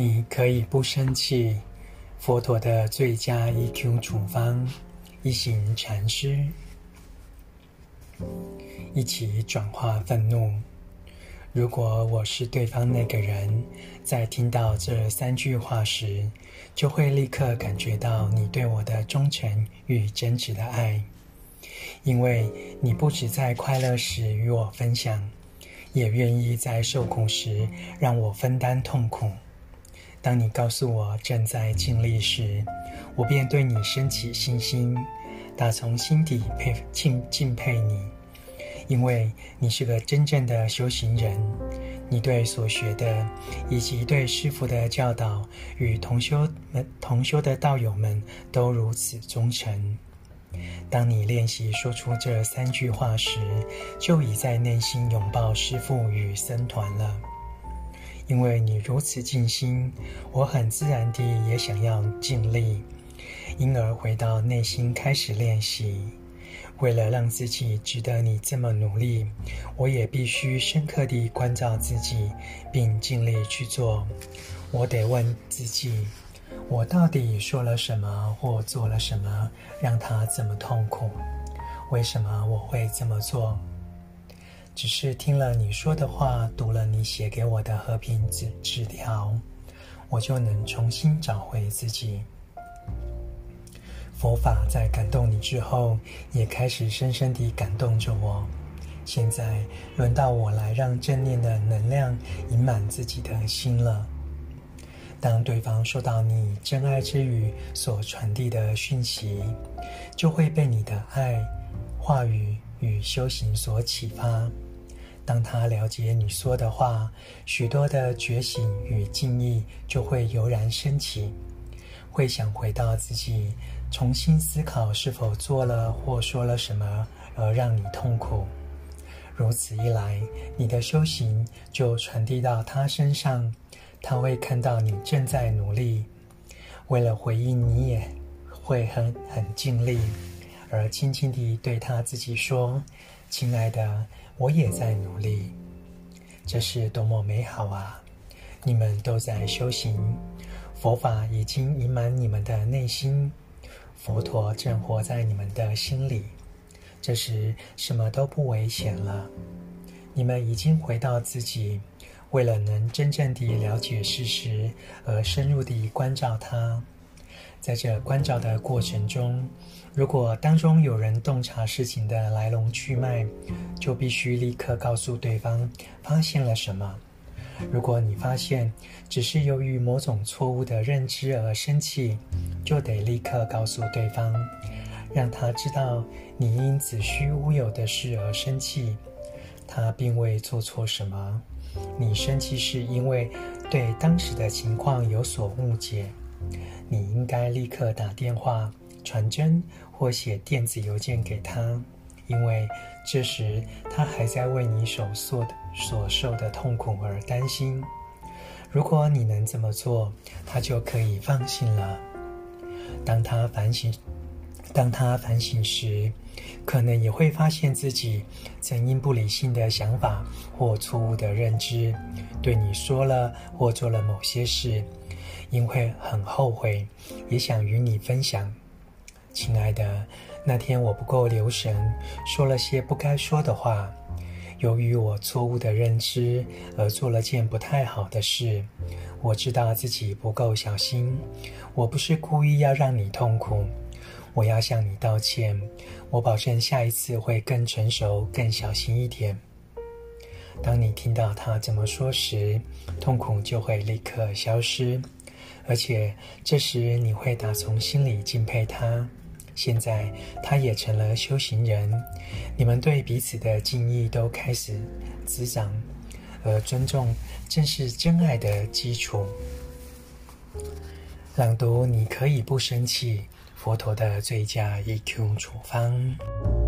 你可以不生气，佛陀的最佳 EQ 处方，一行禅师，一起转化愤怒。如果我是对方那个人，在听到这三句话时，就会立刻感觉到你对我的忠诚与真挚的爱，因为你不止在快乐时与我分享，也愿意在受苦时让我分担痛苦。当你告诉我正在尽力时，我便对你升起信心，打从心底佩敬敬佩你，因为你是个真正的修行人。你对所学的，以及对师父的教导与同修们同修的道友们都如此忠诚。当你练习说出这三句话时，就已在内心拥抱师父与僧团了。因为你如此尽心，我很自然地也想要尽力，因而回到内心开始练习。为了让自己值得你这么努力，我也必须深刻地关照自己，并尽力去做。我得问自己：我到底说了什么或做了什么，让他这么痛苦？为什么我会这么做？只是听了你说的话，读了你写给我的和平纸纸条，我就能重新找回自己。佛法在感动你之后，也开始深深地感动着我。现在轮到我来让正念的能量盈满自己的心了。当对方收到你真爱之语所传递的讯息，就会被你的爱、话语与修行所启发。当他了解你说的话，许多的觉醒与敬意就会油然升起，会想回到自己，重新思考是否做了或说了什么而让你痛苦。如此一来，你的修行就传递到他身上，他会看到你正在努力，为了回应你也会很很尽力，而轻轻地对他自己说：“亲爱的。”我也在努力，这是多么美好啊！你们都在修行，佛法已经盈满你们的内心，佛陀正活在你们的心里。这时什么都不危险了，你们已经回到自己，为了能真正地了解事实而深入地关照它。在这关照的过程中，如果当中有人洞察事情的来龙去脉，就必须立刻告诉对方发现了什么。如果你发现只是由于某种错误的认知而生气，就得立刻告诉对方，让他知道你因子虚乌有的事而生气，他并未做错什么。你生气是因为对当时的情况有所误解。你应该立刻打电话、传真或写电子邮件给他，因为这时他还在为你所受的所受的痛苦而担心。如果你能这么做，他就可以放心了。当他反省，当他反省时，可能也会发现自己曾因不理性的想法或错误的认知，对你说了或做了某些事。因为很后悔，也想与你分享。亲爱的，那天我不够留神，说了些不该说的话。由于我错误的认知而做了件不太好的事，我知道自己不够小心。我不是故意要让你痛苦，我要向你道歉。我保证下一次会更成熟、更小心一点。当你听到他这么说时，痛苦就会立刻消失。而且这时你会打从心里敬佩他。现在他也成了修行人，你们对彼此的敬意都开始滋长，而尊重正是真爱的基础。朗读，你可以不生气。佛陀的最佳 EQ 处方。